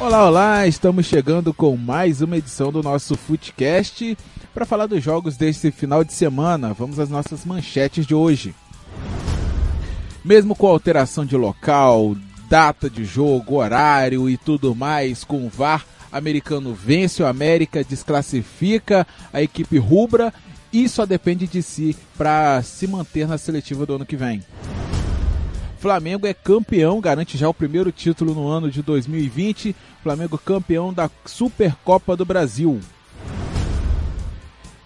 Olá, olá! Estamos chegando com mais uma edição do nosso Footcast para falar dos jogos deste final de semana. Vamos às nossas manchetes de hoje. Mesmo com alteração de local, data de jogo, horário e tudo mais, com o VAR, americano vence o América, desclassifica a equipe rubra e só depende de si para se manter na seletiva do ano que vem. Flamengo é campeão, garante já o primeiro título no ano de 2020. Flamengo campeão da Supercopa do Brasil.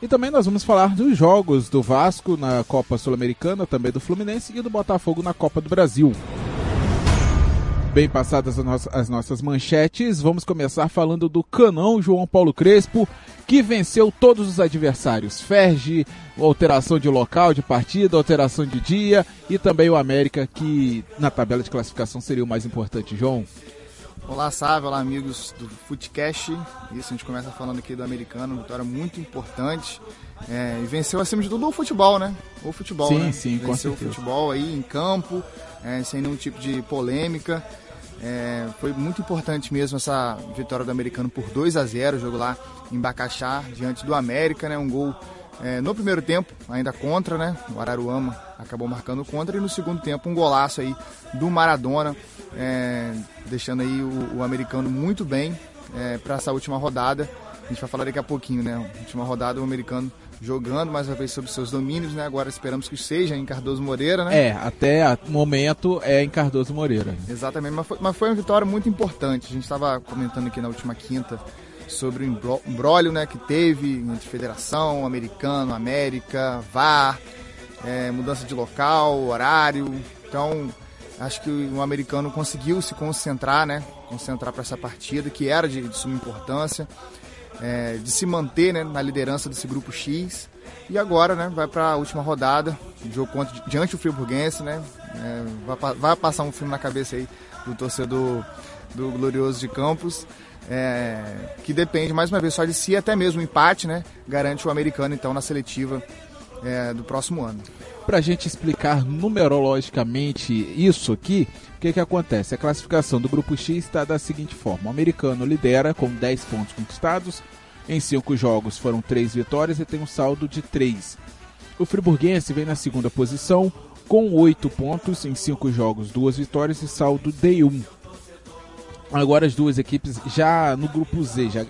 E também nós vamos falar dos jogos do Vasco na Copa Sul-Americana, também do Fluminense e do Botafogo na Copa do Brasil. Bem passadas as nossas manchetes, vamos começar falando do canão João Paulo Crespo, que venceu todos os adversários. Ferge, alteração de local de partida, alteração de dia e também o América, que na tabela de classificação seria o mais importante. João. Olá, Sávio, olá, amigos do Footcast. Isso, a gente começa falando aqui do americano, vitória muito importante. É, e venceu acima de tudo o futebol, né? O futebol, sim, né? Sim, venceu o futebol aí em campo, é, sem nenhum tipo de polêmica. É, foi muito importante mesmo essa vitória do americano por 2 a 0 jogo lá em Bacaxá, diante do América, né? Um gol é, no primeiro tempo, ainda contra, né? O Araruama acabou marcando contra, e no segundo tempo um golaço aí do Maradona, é, deixando aí o, o, americano muito bem é, para essa última rodada. A gente vai falar daqui a pouquinho, né? Última rodada, o americano jogando mais uma vez sobre seus domínios, né? Agora esperamos que seja em Cardoso Moreira, né? É, até o momento é em Cardoso Moreira. Exatamente, mas foi, mas foi uma vitória muito importante. A gente estava comentando aqui na última quinta sobre o embrólio né, que teve entre Federação, Americano, América, VAR, é, mudança de local, horário. Então, acho que o americano conseguiu se concentrar, né? Concentrar para essa partida, que era de, de suma importância é, de se manter né, na liderança desse grupo X. E agora né, vai para a última rodada, jogo contra, diante do Friburguense, né? É, vai, vai, passar um filme na cabeça aí do torcedor do Glorioso de Campos. É, que depende mais uma vez só de si, até mesmo o empate, né? Garante o americano então na seletiva é, do próximo ano. Para a gente explicar numerologicamente isso aqui, o que, que acontece? A classificação do grupo X está da seguinte forma: o americano lidera com 10 pontos conquistados, em 5 jogos foram 3 vitórias e tem um saldo de 3. O friburguense vem na segunda posição com 8 pontos, em 5 jogos, 2 vitórias e saldo de 1. Agora as duas equipes já no grupo Z, já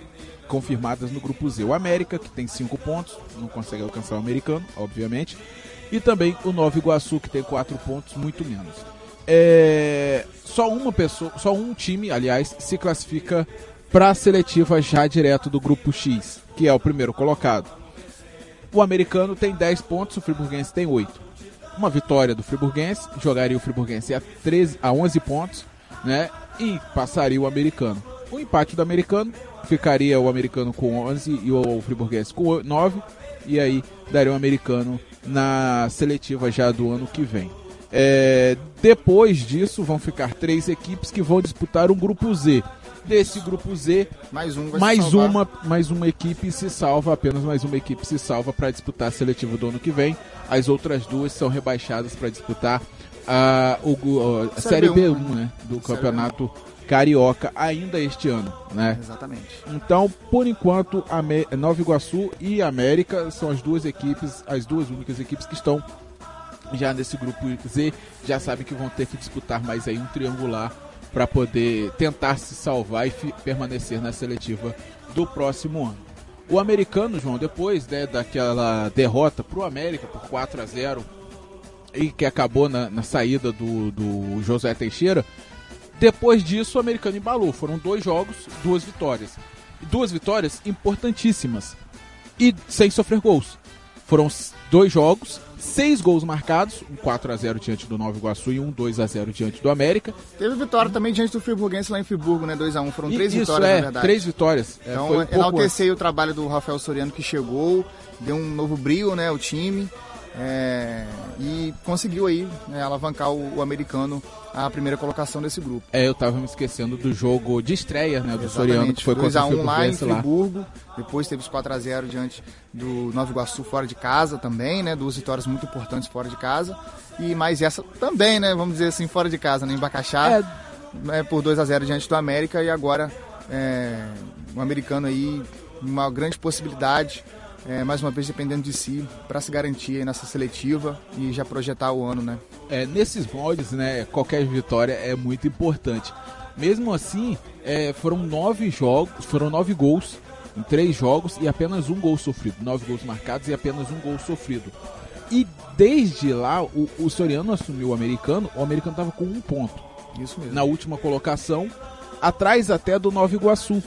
confirmadas no grupo Z. O América, que tem 5 pontos, não consegue alcançar o americano, obviamente. E também o Nova Iguaçu, que tem 4 pontos, muito menos. É... Só uma pessoa, só um time, aliás, se classifica para a seletiva já direto do grupo X, que é o primeiro colocado. O americano tem 10 pontos, o friburguense tem 8. Uma vitória do friburguense jogaria o friburguense a, 13, a 11 pontos, né? E passaria o americano. O empate do americano ficaria o americano com 11 e o friburguês com 9. E aí daria o americano na seletiva já do ano que vem. É, depois disso vão ficar três equipes que vão disputar um grupo Z. Desse grupo Z, mais, um mais uma, mais uma equipe se salva, apenas mais uma equipe se salva para disputar a seletiva do ano que vem. As outras duas são rebaixadas para disputar a, o, a Série B1 né, do Campeonato Carioca ainda este ano, né? Exatamente. Então, por enquanto, a Nova Iguaçu e América são as duas equipes, as duas únicas equipes que estão já nesse grupo Z, já sabem que vão ter que disputar mais aí um triangular para poder tentar se salvar e permanecer na seletiva do próximo ano. O americano, João, depois né, daquela derrota para o América por 4 a 0 e que acabou na, na saída do, do José Teixeira, depois disso, o americano embalou. Foram dois jogos, duas vitórias. Duas vitórias importantíssimas. E sem sofrer gols. Foram dois jogos, seis gols marcados, um 4 a 0 diante do Nova Iguaçu e um 2 a 0 diante do América. Teve vitória também diante do Friburguense lá em Friburgo, né? 2 a 1 Foram três Isso, vitórias, é, na verdade. Três vitórias. É, então, é, um enaltecei o trabalho do Rafael Soriano que chegou, deu um novo brilho, né, ao time. É, e conseguiu aí né, alavancar o, o, americano à primeira colocação desse grupo. É, eu tava me esquecendo do jogo de estreia, né, do Exatamente. Soriano, que foi 2 a 1 lá em Friburgo, lá. depois teve os 4 a 0 diante do Nova Iguaçu fora de casa também, né, duas vitórias muito importantes fora de casa, e mais essa também, né, vamos dizer assim, fora de casa, né, em Bacaxá, é... Né, por 2 a 0 diante do América, e agora é, o americano aí uma grande possibilidade, é, mais uma vez dependendo de si, para se garantir nessa seletiva e já projetar o ano, né? É, nesses moldes, né, qualquer vitória é muito importante. Mesmo assim, é, foram nove jogos, foram nove gols em três jogos e apenas um gol sofrido. Nove gols marcados e apenas um gol sofrido. E desde lá, o, o Soriano assumiu o americano, o americano estava com um ponto. Isso mesmo. Na última colocação, atrás até do Nova Iguaçu,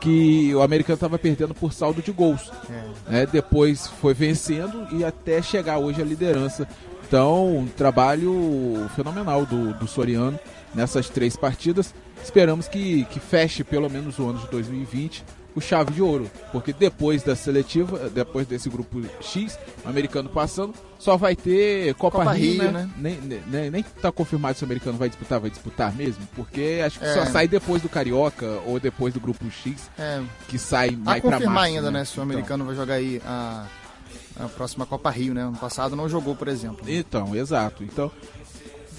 que o americano estava perdendo por saldo de gols. É. Né? Depois foi vencendo e até chegar hoje à liderança. Então, um trabalho fenomenal do, do Soriano nessas três partidas. Esperamos que, que feche pelo menos o ano de 2020 o chave de ouro, porque depois da seletiva, depois desse grupo X, o americano passando, só vai ter Copa, Copa Rio, Rio, né? né? Nem, nem, nem tá confirmado se o americano vai disputar, vai disputar mesmo, porque acho que é. só sai depois do Carioca ou depois do grupo X, é. que sai mais a confirmar março, ainda, né? né? Se o americano então. vai jogar aí a, a próxima Copa Rio, né? Ano passado não jogou, por exemplo. Então, exato. Então,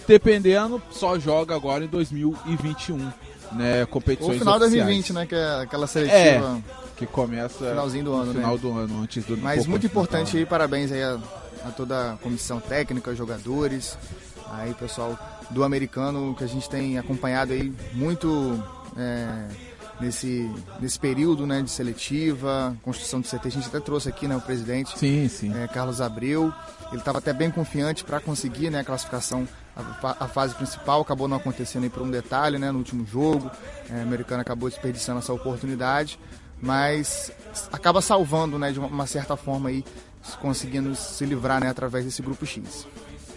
dependendo, só joga agora em 2021 né, competições O final de 2020, né, que é aquela seletiva... É, que começa finalzinho do ano, no final né? do ano, antes do Mas muito importante aí, parabéns aí a, a, toda a comissão técnica, jogadores, aí pessoal do americano que a gente tem acompanhado aí muito é, nesse, nesse período né, de seletiva, construção de CT. A gente até trouxe aqui né, o presidente sim, sim. É, Carlos Abreu. Ele estava até bem confiante para conseguir né, a classificação a, a, fase principal acabou não acontecendo por um detalhe, né, no último jogo. É, o americano acabou desperdiçando essa oportunidade, mas acaba salvando, né, de uma, uma certa forma aí, conseguindo se livrar, né, através desse grupo X.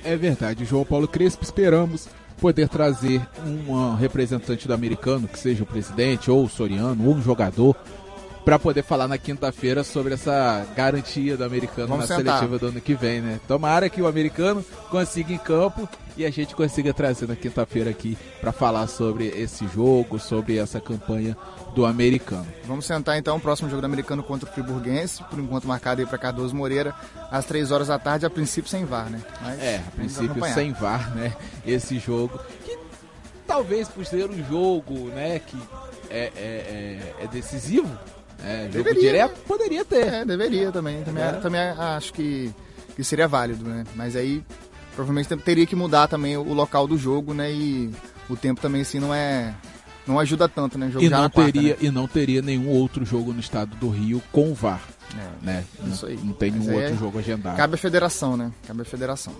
É verdade, João Paulo Crespo, esperamos poder trazer um representante do americano, que seja o presidente ou o Soriano, ou um jogador, para poder falar na quinta-feira sobre essa garantia do americano Vamos na sentar. seletiva do ano que vem, né? Tomara que o americano consiga em campo e a gente consiga trazer na quinta-feira aqui para falar sobre esse jogo, sobre essa campanha do americano. Vamos sentar então o próximo jogo do americano contra o Friburguense, por enquanto marcado aí para Cardoso Moreira, às 3 horas da tarde, a princípio sem VAR, né? Mas é, a princípio sem VAR, né? Esse jogo que talvez por ser um jogo, né, que é, é, é, é decisivo, é, jogo deveria, direto né? poderia ter. É, deveria também. Também, é. também acho que, que seria válido, né? Mas aí provavelmente teria que mudar também o local do jogo, né? E o tempo também assim não é não ajuda tanto, né? Jogo e não teria quarta, né? e não teria nenhum outro jogo no estado do Rio com VAR, é, né? Isso aí. Não tem nenhum outro é, jogo agendado. Cabe à federação, né? Cabe à federação.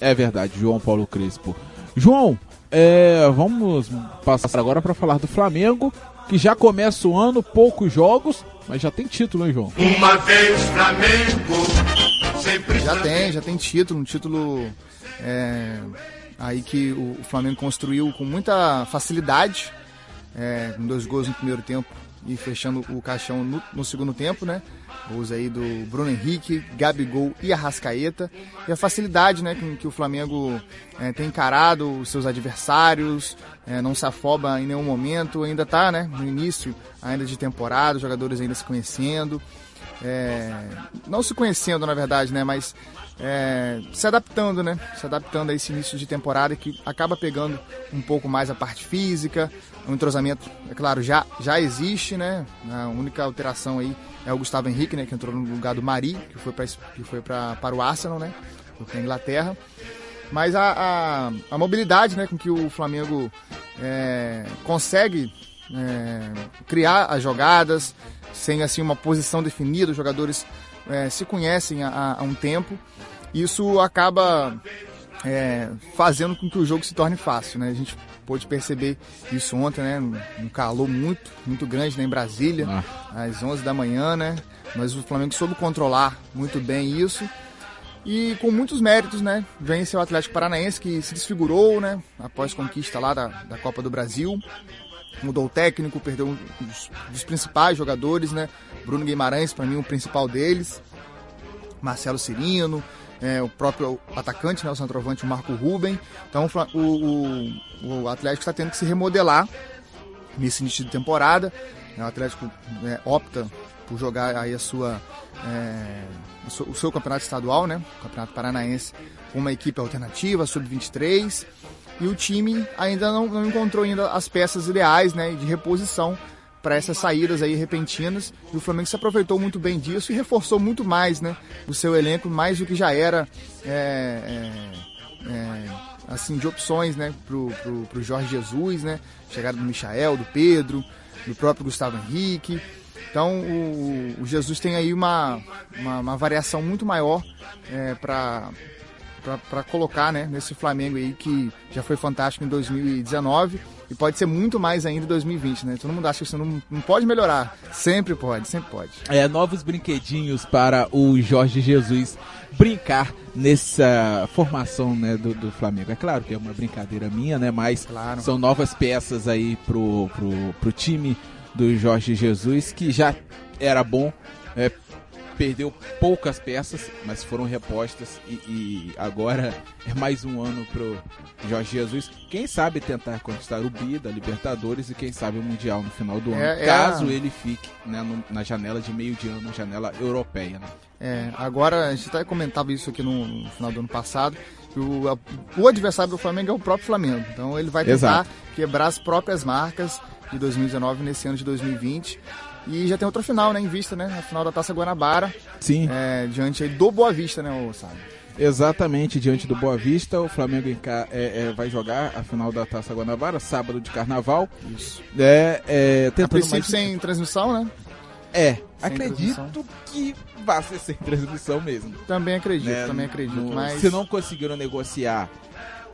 É verdade, João Paulo Crespo. João, é, vamos passar agora para falar do Flamengo que já começa o ano, poucos jogos, mas já tem título, hein, João? Uma vez Flamengo, sempre Já tem, já tem título, um título é, aí que o Flamengo construiu com muita facilidade, é, com dois gols no primeiro tempo e fechando o caixão no, no segundo tempo, né? Gols aí do Bruno Henrique, Gabigol e Arrascaeta. E a facilidade né, com que o Flamengo é, tem encarado os seus adversários, é, não se afoba em nenhum momento, ainda está né, no início ainda de temporada, os jogadores ainda se conhecendo. É, não se conhecendo, na verdade, né, mas é, se adaptando, né? Se adaptando a esse início de temporada que acaba pegando um pouco mais a parte física. O entrosamento, é claro, já, já existe, né? A única alteração aí é o Gustavo Henrique, né? Que entrou no lugar do Mari, que foi, pra, que foi pra, para o Arsenal, né? Foi Inglaterra. Mas a, a, a, mobilidade né, com que o Flamengo é, consegue é, criar as jogadas, sem assim uma posição definida, os jogadores é, se conhecem há, há, um tempo. Isso acaba é, fazendo com que o jogo se torne fácil, né? A gente pôde perceber isso ontem, né? Um calor muito, muito grande né? em Brasília, ah. às 11 da manhã, né? Mas o Flamengo soube controlar muito bem isso. E com muitos méritos, né? Vence o Atlético Paranaense, que se desfigurou, né? Após conquista lá da, da Copa do Brasil mudou o técnico, perdeu um dos, dos principais jogadores, né? Bruno Guimarães, para mim, o principal deles. Marcelo Cirino, é, o próprio atacante, né, o centroavante, o Marco Ruben. Então o, o, o Atlético está tendo que se remodelar nesse início de temporada. O Atlético é, opta por jogar aí a sua, é, o seu campeonato estadual, né, o Campeonato Paranaense, com uma equipe alternativa, sub-23 e o time ainda não, não encontrou ainda as peças ideais né, de reposição para essas saídas aí repentinas. E o Flamengo se aproveitou muito bem disso e reforçou muito mais, né, o seu elenco, mais do que já era é, é, é, assim de opções, né, pro, pro Jorge Jesus, né, chegada do Michael, do Pedro, do próprio Gustavo Henrique. Então o, o Jesus tem aí uma, uma, uma variação muito maior é, para para colocar né, nesse Flamengo aí que já foi fantástico em 2019 e pode ser muito mais ainda em 2020, né? Todo mundo acha que isso não, não pode melhorar. Sempre pode, sempre pode. É, novos brinquedinhos para o Jorge Jesus brincar nessa formação né, do, do Flamengo. É claro que é uma brincadeira minha, né? Mas claro. são novas peças aí pro, pro, pro time do Jorge Jesus, que já era bom, é, perdeu poucas peças, mas foram repostas e, e, agora é mais um ano pro Jorge Jesus. Quem sabe tentar conquistar o bi da Libertadores e quem sabe o Mundial no final do ano, é, é caso ele fique né, no, na janela de meio de ano, janela europeia. Né? É, agora a gente até comentava isso aqui no, no final do ano passado. O, a, o adversário do Flamengo é o próprio Flamengo. Então ele vai tentar Exato. quebrar as próprias marcas de 2019 nesse ano de 2020. E já tem outra final, né, em vista, né? A final da Taça Guanabara. Sim. É, diante aí do Boa Vista, né, o Sábio? Exatamente, diante do Boa Vista, o Flamengo é, é, vai jogar a final da Taça Guanabara, sábado de carnaval. Isso. É, é, tentando a mais... sem transmissão, né? É, sem acredito transmissão. que vai ser sem transmissão mesmo. Também acredito, né? também acredito. No, mas... Se não conseguiram negociar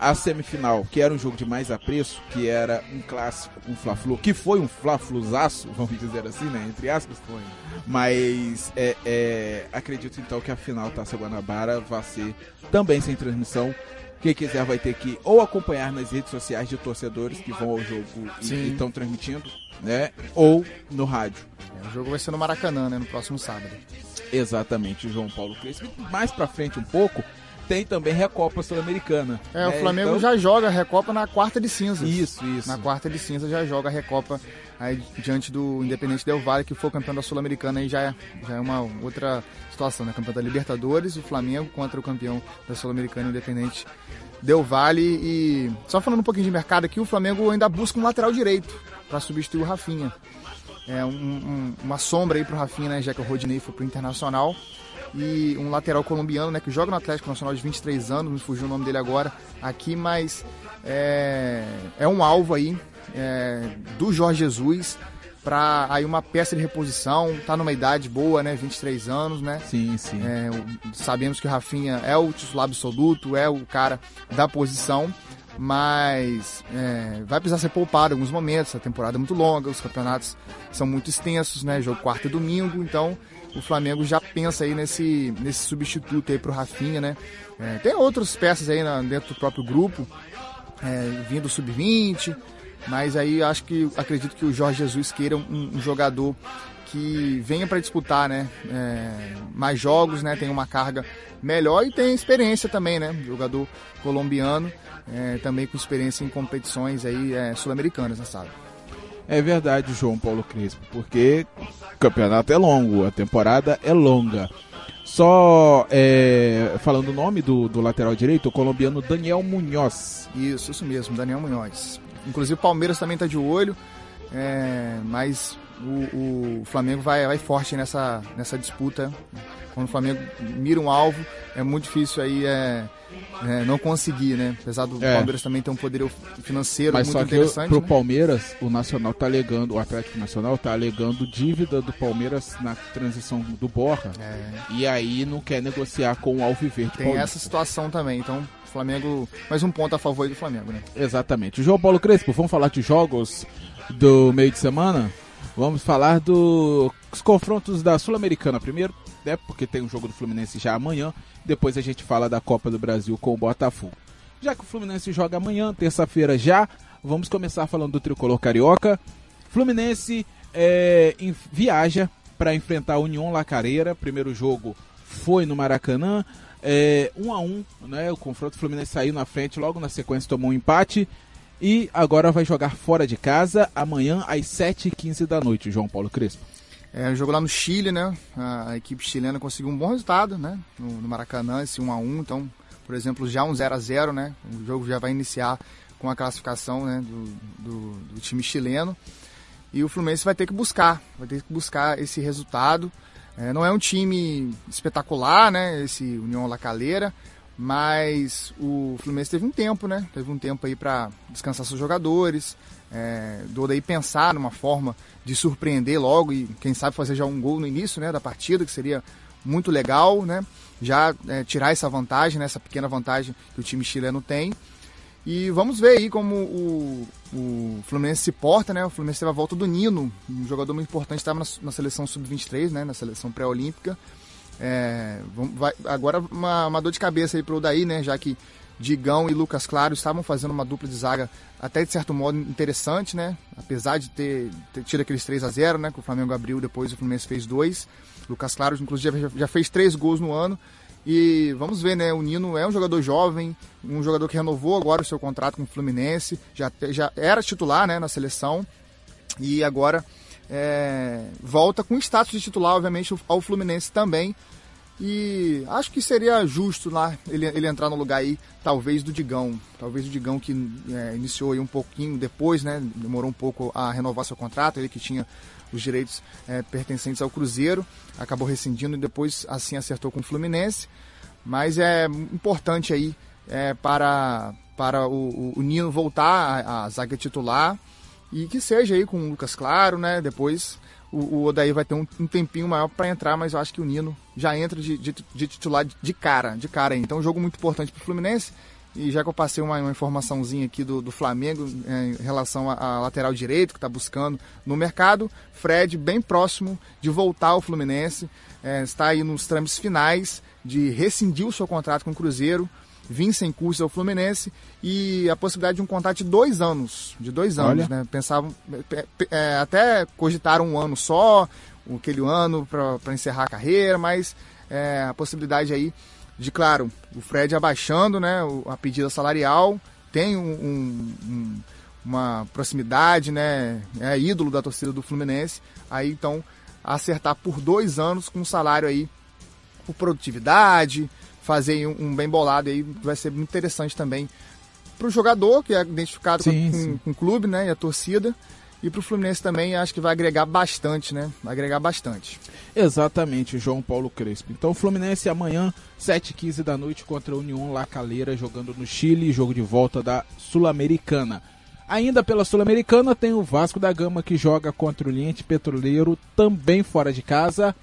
a semifinal, que era um jogo de mais apreço, que era um clássico, um Fla-Flu, que foi um Fla-Fluzaço, vamos dizer assim, né, entre aspas, foi. Mas é, é, acredito então que a final Taça Guanabara vai ser também sem transmissão. Quem quiser vai ter que ou acompanhar nas redes sociais de torcedores que vão ao jogo Sim. e estão transmitindo, né? Ou no rádio. É, o jogo vai ser no Maracanã, né? No próximo sábado. Exatamente, João Paulo Crespo. Mais pra frente um pouco, tem também Recopa Sul-Americana. É, o é, Flamengo então... já joga a Recopa na quarta de cinzas. Isso, isso. Na quarta de cinzas já joga a Recopa aí diante do Independente Del Valle, que foi campeão da Sul-Americana, aí já é, já é uma outra situação, né? Campeão da Libertadores, o Flamengo contra o campeão da Sul-Americana, Independente Del Valle. E só falando um pouquinho de mercado aqui, o Flamengo ainda busca um lateral direito para substituir o Rafinha. É um, um, uma sombra aí pro Rafinha, né? Já que o Rodinei foi pro Internacional e um lateral colombiano, né, que joga no Atlético Nacional de 23 anos, me fugiu o nome dele agora aqui, mas é, é um alvo aí é, do Jorge Jesus para aí uma peça de reposição, tá numa idade boa, né, 23 anos, né? Sim, sim. É, sabemos que o Rafinha é o titular absoluto, é o cara da posição, mas é, vai precisar ser poupado em alguns momentos, a temporada é muito longa, os campeonatos são muito extensos, né, jogo quarta e domingo, então o Flamengo já pensa aí nesse, nesse substituto aí pro Rafinha, né? É, tem outras peças aí na, dentro do próprio grupo, é, vindo sub-20, mas aí acho que acredito que o Jorge Jesus queira um, um jogador que venha para disputar, né? É, mais jogos, né? Tem uma carga melhor e tem experiência também, né? Jogador colombiano, é, também com experiência em competições aí é, sul-americanas, né, sabe? É verdade, João Paulo Crespo, porque o campeonato é longo, a temporada é longa. Só é, falando o nome do, do lateral direito, o colombiano Daniel Munhoz. Isso, isso mesmo, Daniel Munhoz. Inclusive o Palmeiras também está de olho, é, mas o, o, Flamengo vai, vai forte nessa, nessa disputa. Quando o Flamengo mira um alvo, é muito difícil aí é, é, não conseguir, né? Apesar do é. Palmeiras também ter um poder financeiro Mas muito só que interessante. Pro né? Palmeiras, o Nacional tá alegando, o Atlético Nacional tá alegando dívida do Palmeiras na transição do Borra. É. E aí não quer negociar com o Alviverde. Tem essa situação também, então Flamengo, mais um ponto a favor do Flamengo, né? Exatamente. O João Paulo Crespo, vamos falar de jogos do meio de semana? Vamos falar dos confrontos da Sul-Americana primeiro, né? Porque tem um jogo do Fluminense já amanhã. Depois a gente fala da Copa do Brasil com o Botafogo. Já que o Fluminense joga amanhã, terça-feira já, vamos começar falando do tricolor carioca. Fluminense é, em, viaja para enfrentar a União Lacareira. Primeiro jogo foi no Maracanã. É, um a um, né? O confronto Fluminense saiu na frente, logo na sequência tomou um empate. E agora vai jogar fora de casa amanhã às 7h15 da noite, João Paulo Crespo. É, um jogo lá no Chile, né? A, equipe chilena conseguiu um bom resultado, né? No, no Maracanã, esse 1x1. Então, por exemplo, já um 0x0, né? O jogo já vai iniciar com a classificação né? do, do, do time chileno. E o Fluminense vai ter que buscar, vai ter que buscar esse resultado. É, não é um time espetacular, né? Esse União La Calera, mas o Fluminense teve um tempo, né? Teve um tempo aí para descansar seus jogadores, é, do daí pensar numa forma de surpreender logo e quem sabe fazer já um gol no início, né, da partida, que seria muito legal, né? Já é, tirar essa vantagem, né, essa pequena vantagem que o time chileno tem. E vamos ver aí como o, o Fluminense se porta, né? O Fluminense teve a volta do Nino, um jogador muito importante, estava na, na seleção sub-23, né? Na seleção pré-olímpica. É, agora uma, uma, dor de cabeça aí pro Daí, né? Já que Digão e Lucas Claro estavam fazendo uma dupla de zaga até de certo modo interessante, né? Apesar de ter, ter tido aqueles 3 a 0 né? Que o Flamengo abriu, depois o Fluminense fez dois. Lucas Claro, inclusive, já, já fez três gols no ano. E vamos ver, né? O Nino é um jogador jovem, um jogador que renovou agora o seu contrato com o Fluminense, já, já era titular né, na seleção e agora é, volta com status de titular, obviamente, ao Fluminense também. E acho que seria justo lá ele, ele entrar no lugar aí, talvez do Digão. Talvez o Digão que é, iniciou aí um pouquinho depois, né? Demorou um pouco a renovar seu contrato, ele que tinha os direitos é, pertencentes ao Cruzeiro, acabou rescindindo e depois assim acertou com o Fluminense. Mas é importante aí é, para, para o, o, Nino voltar à, à zaga titular e que seja aí com o Lucas Claro, né? Depois o, o Odaí vai ter um, um tempinho maior para entrar, mas eu acho que o Nino já entra de, de, de titular de cara, de cara aí. Então, um jogo muito importante para o Fluminense. E já que eu passei uma, uma informaçãozinha aqui do, do Flamengo é, em relação à lateral direito que está buscando no mercado, Fred bem próximo de voltar ao Fluminense, é, está aí nos trâmites finais de rescindir o seu contrato com o Cruzeiro, vir sem custos ao Fluminense e a possibilidade de um contrato de dois anos, de dois anos, Olha. né? Pensavam, é, até cogitaram um ano só, aquele ano para encerrar a carreira, mas é, a possibilidade aí de, claro, o Fred abaixando né, a pedida salarial, tem um, um, uma proximidade, né, é ídolo da torcida do Fluminense, aí então acertar por dois anos com um salário aí por produtividade, fazer um, um bem bolado aí vai ser muito interessante também para o jogador, que é identificado sim, com, com, com, o clube né, e a torcida, e para o Fluminense também acho que vai agregar bastante, né? Vai agregar bastante. Exatamente, João Paulo Crespo. Então o Fluminense amanhã, 7h15 da noite, contra a União La Calera, jogando no Chile, jogo de volta da Sul-Americana. Ainda pela Sul-Americana tem o Vasco da Gama que joga contra o Liente Petroleiro, também fora de casa,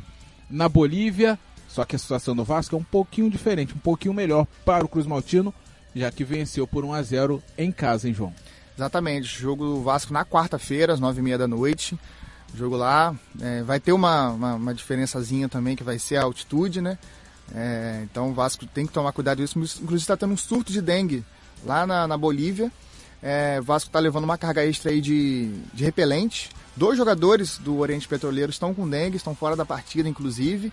na Bolívia. Só que a situação do Vasco é um pouquinho diferente, um pouquinho melhor para o Cruz Maltino, já que venceu por 1 a 0 em casa, hein, João? Exatamente, jogo do Vasco na quarta-feira, às nove e meia da noite. Jogo lá, é, vai ter uma, uma, uma, diferençazinha também, que vai ser a altitude, né? É, então o Vasco tem que tomar cuidado com isso. Inclusive está tendo um surto de dengue lá na, na Bolívia. É, o Vasco está levando uma carga extra aí de, de repelente. Dois jogadores do Oriente Petroleiro estão com dengue, estão fora da partida, inclusive.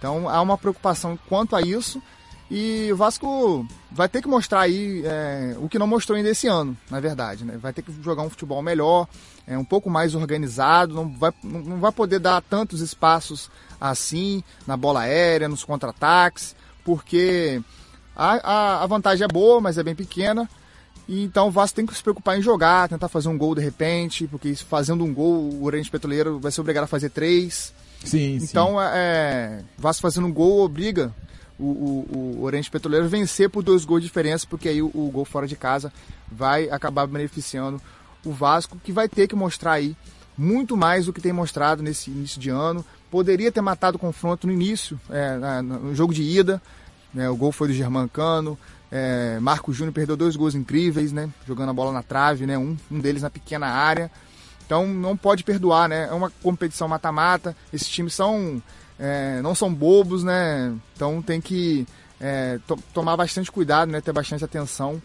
Então há uma preocupação quanto a isso. E o Vasco vai ter que mostrar aí é, o que não mostrou ainda esse ano, na verdade. Né? Vai ter que jogar um futebol melhor, é, um pouco mais organizado, não vai, não vai poder dar tantos espaços assim na bola aérea, nos contra-ataques, porque a, a, a, vantagem é boa, mas é bem pequena. E então o Vasco tem que se preocupar em jogar, tentar fazer um gol de repente, porque fazendo um gol o Oriente Petroleiro vai ser obrigado a fazer três. Sim, então, sim. É, é Vasco fazendo um gol obriga o, o, o Oriente Petroleiro vencer por dois gols de diferença, porque aí o, o gol fora de casa vai acabar beneficiando o Vasco, que vai ter que mostrar aí muito mais do que tem mostrado nesse início de ano. Poderia ter matado o confronto no início, é, no jogo de ida. Né, o gol foi do Germancano. É, Marco Júnior perdeu dois gols incríveis, né? Jogando a bola na trave, né? Um, um deles na pequena área. Então não pode perdoar, né? É uma competição mata-mata. Esses times são é, não são bobos, né? Então tem que é, to tomar bastante cuidado, né? Ter bastante atenção.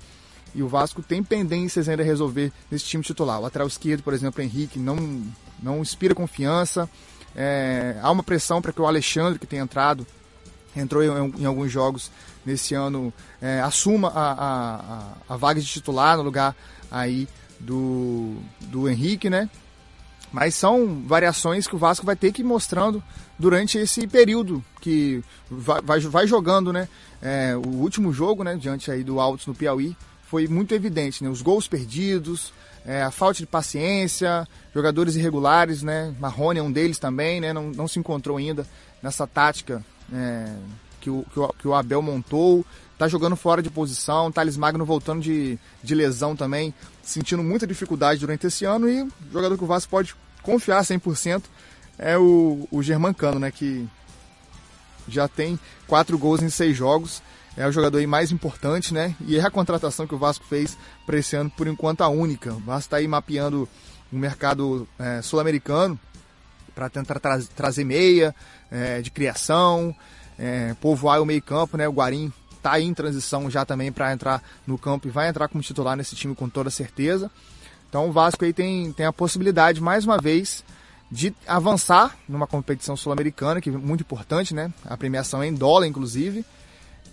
E o Vasco tem pendências ainda a resolver nesse time titular. O lateral esquerdo, por exemplo, Henrique, não, não inspira confiança. É, há uma pressão para que o Alexandre, que tem entrado, entrou em, em alguns jogos nesse ano, é, assuma a, a, a, vaga de titular no lugar aí do, do Henrique, né? Mas são variações que o Vasco vai ter que ir mostrando durante esse período que vai, vai, vai jogando, né? É, o último jogo, né, diante aí do Altos no Piauí, foi muito evidente, né? Os gols perdidos, é, a falta de paciência, jogadores irregulares, né? Marrone é um deles também, né? Não, não se encontrou ainda nessa tática é, que, o, que, o, que o Abel montou. Tá jogando fora de posição, Thales Magno voltando de, de lesão também, sentindo muita dificuldade durante esse ano e jogador que o Vasco pode confiar 100% é o, o Germancano, né? Que já tem quatro gols em seis jogos é o jogador mais importante, né? E é a contratação que o Vasco fez para esse ano, por enquanto, a única. O Vasco está aí mapeando o mercado é, sul-americano para tentar tra trazer meia é, de criação, é, povoar o meio-campo, né? O Guarim está em transição já também para entrar no campo e vai entrar como titular nesse time com toda certeza. Então o Vasco aí tem, tem a possibilidade, mais uma vez, de avançar numa competição sul-americana, que é muito importante, né? A premiação é em dólar, inclusive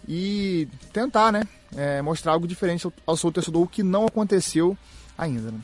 e tentar, né, é, mostrar algo diferente ao, seu torcedor, o que não aconteceu ainda. Né?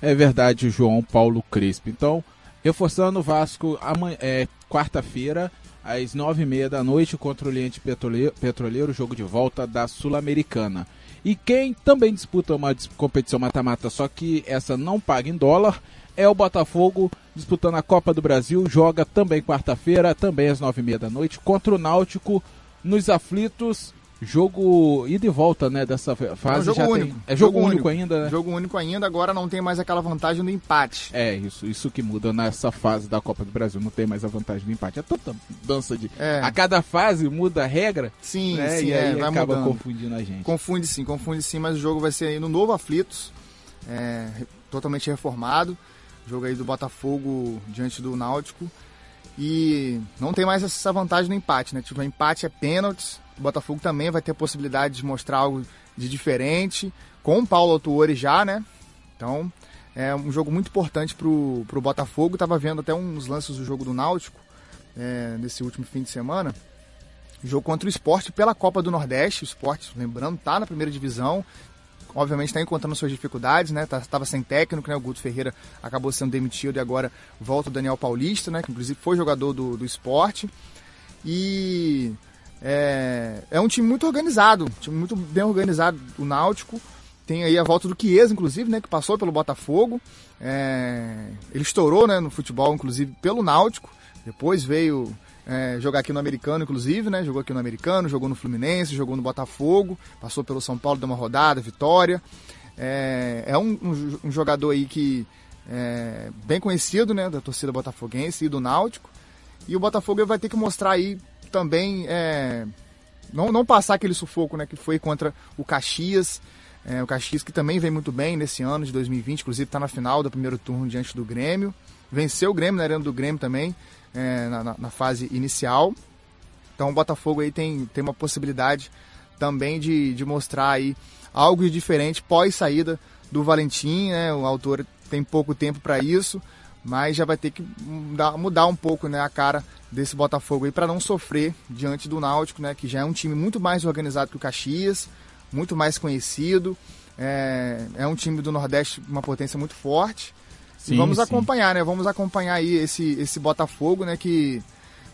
É verdade, João Paulo Crespo. Então, reforçando o Vasco, amanhã, é, quarta-feira, às nove e meia da noite, contra o Oriente Petroleiro, Petroleiro, jogo de volta da Sul-Americana. E quem também disputa uma competição mata-mata, só que essa não paga em dólar, é o Botafogo disputando a Copa do Brasil. Joga também quarta-feira, também às nove e meia da noite, contra o Náutico nos aflitos. Jogo ida e volta, né, dessa fase. É, jogo já único. Tem... é jogo, jogo único, único, ainda, né? Jogo único ainda, agora não tem mais aquela vantagem do empate. É, isso, isso que muda nessa fase da Copa do Brasil, não tem mais a vantagem do empate. É tanta dança de. É. A cada fase muda a regra. Sim, né? sim, e aí é, acaba mudando. confundindo a gente. Confunde sim, confunde sim, mas o jogo vai ser aí no novo Aflitos, é, totalmente reformado. Jogo aí do Botafogo diante do Náutico. E não tem mais essa vantagem no empate, né? Tipo, o empate é pênaltis. O Botafogo também vai ter a possibilidade de mostrar algo de diferente. Com o Paulo Autuori já, né? Então, é um jogo muito importante pro, pro Botafogo. Tava vendo até uns lances do jogo do Náutico é, nesse último fim de semana. Jogo contra o esporte pela Copa do Nordeste. O esporte, lembrando, tá na primeira divisão obviamente está encontrando suas dificuldades, né? Tá, sem técnico, né? O Guto Ferreira acabou sendo demitido e agora volta o Daniel Paulista, né? Que inclusive foi jogador do, do esporte. E é, é um time muito organizado, um time muito bem organizado, o Náutico. Tem aí a volta do Chiesa, inclusive, né? Que passou pelo Botafogo. É, ele estourou né, no futebol, inclusive, pelo Náutico. Depois veio é, jogar aqui no Americano, inclusive, né? Jogou aqui no Americano, jogou no Fluminense, jogou no Botafogo, passou pelo São Paulo, deu uma rodada, vitória. É, é um, um, um, jogador aí que é bem conhecido, né? Da torcida botafoguense e do Náutico. E o Botafogo vai ter que mostrar aí também, é, não, não passar aquele sufoco, né? Que foi contra o Caxias. É, o Caxias que também vem muito bem nesse ano de 2020, inclusive está na final do primeiro turno diante do Grêmio. Venceu o Grêmio na arena do Grêmio também é, na, na, fase inicial. Então o Botafogo aí tem, tem uma possibilidade também de, de mostrar aí algo diferente pós saída do Valentim, né? O autor tem pouco tempo para isso, mas já vai ter que mudar, mudar um pouco né, a cara desse Botafogo aí para não sofrer diante do Náutico, né? Que já é um time muito mais organizado que o Caxias, muito mais conhecido. É, é um time do Nordeste, uma potência muito forte. Sim, e vamos sim. acompanhar, né? Vamos acompanhar aí esse, esse Botafogo, né? Que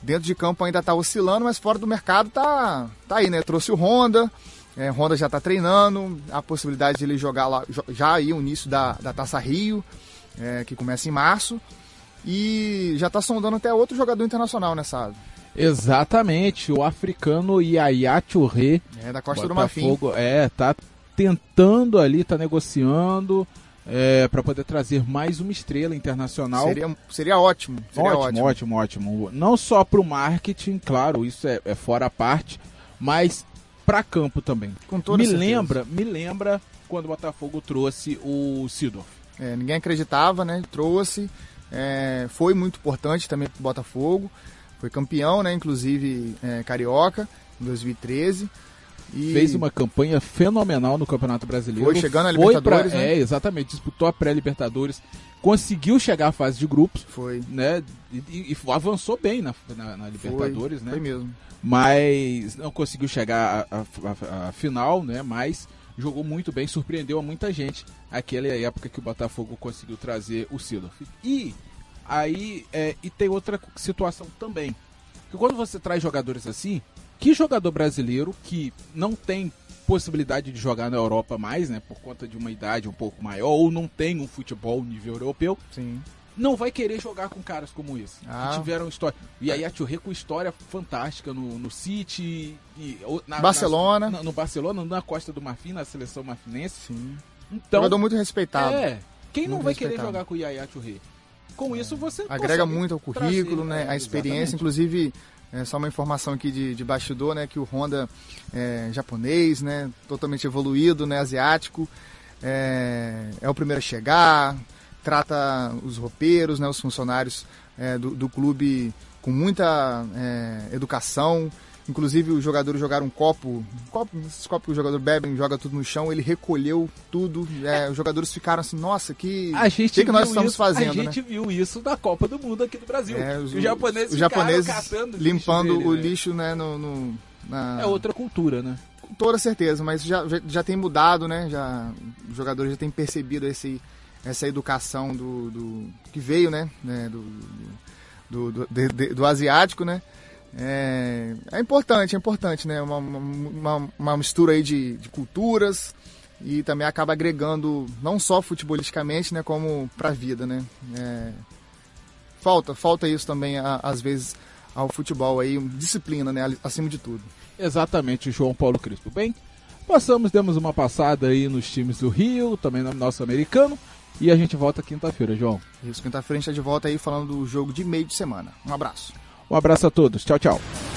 dentro de campo ainda está oscilando, mas fora do mercado tá, tá aí, né? Trouxe o Honda, é, Honda já está treinando, a possibilidade de ele jogar lá já aí o início da, da Taça Rio, é, que começa em março, e já está sondando até outro jogador internacional nessa Exatamente, o africano Yaya Touré. É, da Costa Botafogo, do Marfim. É, tá tentando ali, tá negociando é, para poder trazer mais uma estrela internacional. Seria, seria ótimo. Seria ótimo, ótimo, ótimo, ótimo. Não só para o marketing, claro, isso é, é fora a parte, mas para campo também. Com toda me certeza. lembra, me lembra quando o Botafogo trouxe o Sidorf. É, ninguém acreditava, né? Trouxe, é, foi muito importante também para o Botafogo. Foi campeão, né? Inclusive é, carioca em 2013. E fez uma campanha fenomenal no Campeonato Brasileiro. Foi chegando a Libertadores, pra, né? É, exatamente. Disputou a pré-Libertadores. Conseguiu chegar à fase de grupos. Foi. Né? E, e avançou bem na, na, na Libertadores, foi, né? Foi mesmo. Mas não conseguiu chegar à final, né? Mas jogou muito bem, surpreendeu a muita gente. Aquela época que o Botafogo conseguiu trazer o Sidorf. E aí, é, e tem outra situação também. Que quando você traz jogadores assim, que jogador brasileiro que não tem possibilidade de jogar na Europa mais, né? Por conta de uma idade um pouco maior, ou não tem um futebol nível europeu. Sim. Não vai querer jogar com caras como esse. Ah. Que tiveram história. E aí a Touré com história fantástica no, no City. E, na, Barcelona. Na, no Barcelona, na Costa do Marfim, na seleção marfinense. Sim. Então, Jogador muito respeitado. É. Quem não Muito vai querer jogar com o Yaya Touré? Com isso você Agrega muito ao currículo, trazer, né? é, a experiência, exatamente. inclusive, é, só uma informação aqui de, de bastidor, né? Que o Honda é japonês, né? Totalmente evoluído, né? Asiático. É, é o primeiro a chegar, trata os roupeiros, né? Os funcionários é, do, do clube com muita é, educação. Inclusive os jogadores jogaram um copo, copo, esses copos que o jogador bebe, joga tudo no chão, ele recolheu tudo. é, os jogadores ficaram assim, nossa, que A gente que, que nós estamos isso, fazendo, A né? gente viu isso na Copa do Mundo aqui do Brasil. É, os, os japoneses, os japoneses catando o lixo limpando dele, o né? lixo, né, no, no- na, É outra cultura, né? com toda certeza, mas já, já, já tem mudado, né, já, os jogadores já têm percebido esse, essa educação do, do que veio, né, né, do, do, do, de- do asiático, né, é, é importante, é importante, né, uma, uma, uma mistura aí de, de culturas e também acaba agregando não só futebolisticamente, né, como pra vida, né, é, falta, falta isso também a- às vezes ao futebol aí, disciplina, né, acima de tudo. Exatamente, João Paulo Crispo. Bem, passamos, demos uma passada aí nos times do Rio, também no nosso americano. E a gente volta quinta-feira, João. Isso, quinta-feira a gente tá de volta aí falando do jogo de meio de semana. Um abraço. Um abraço a todos. Tchau, tchau.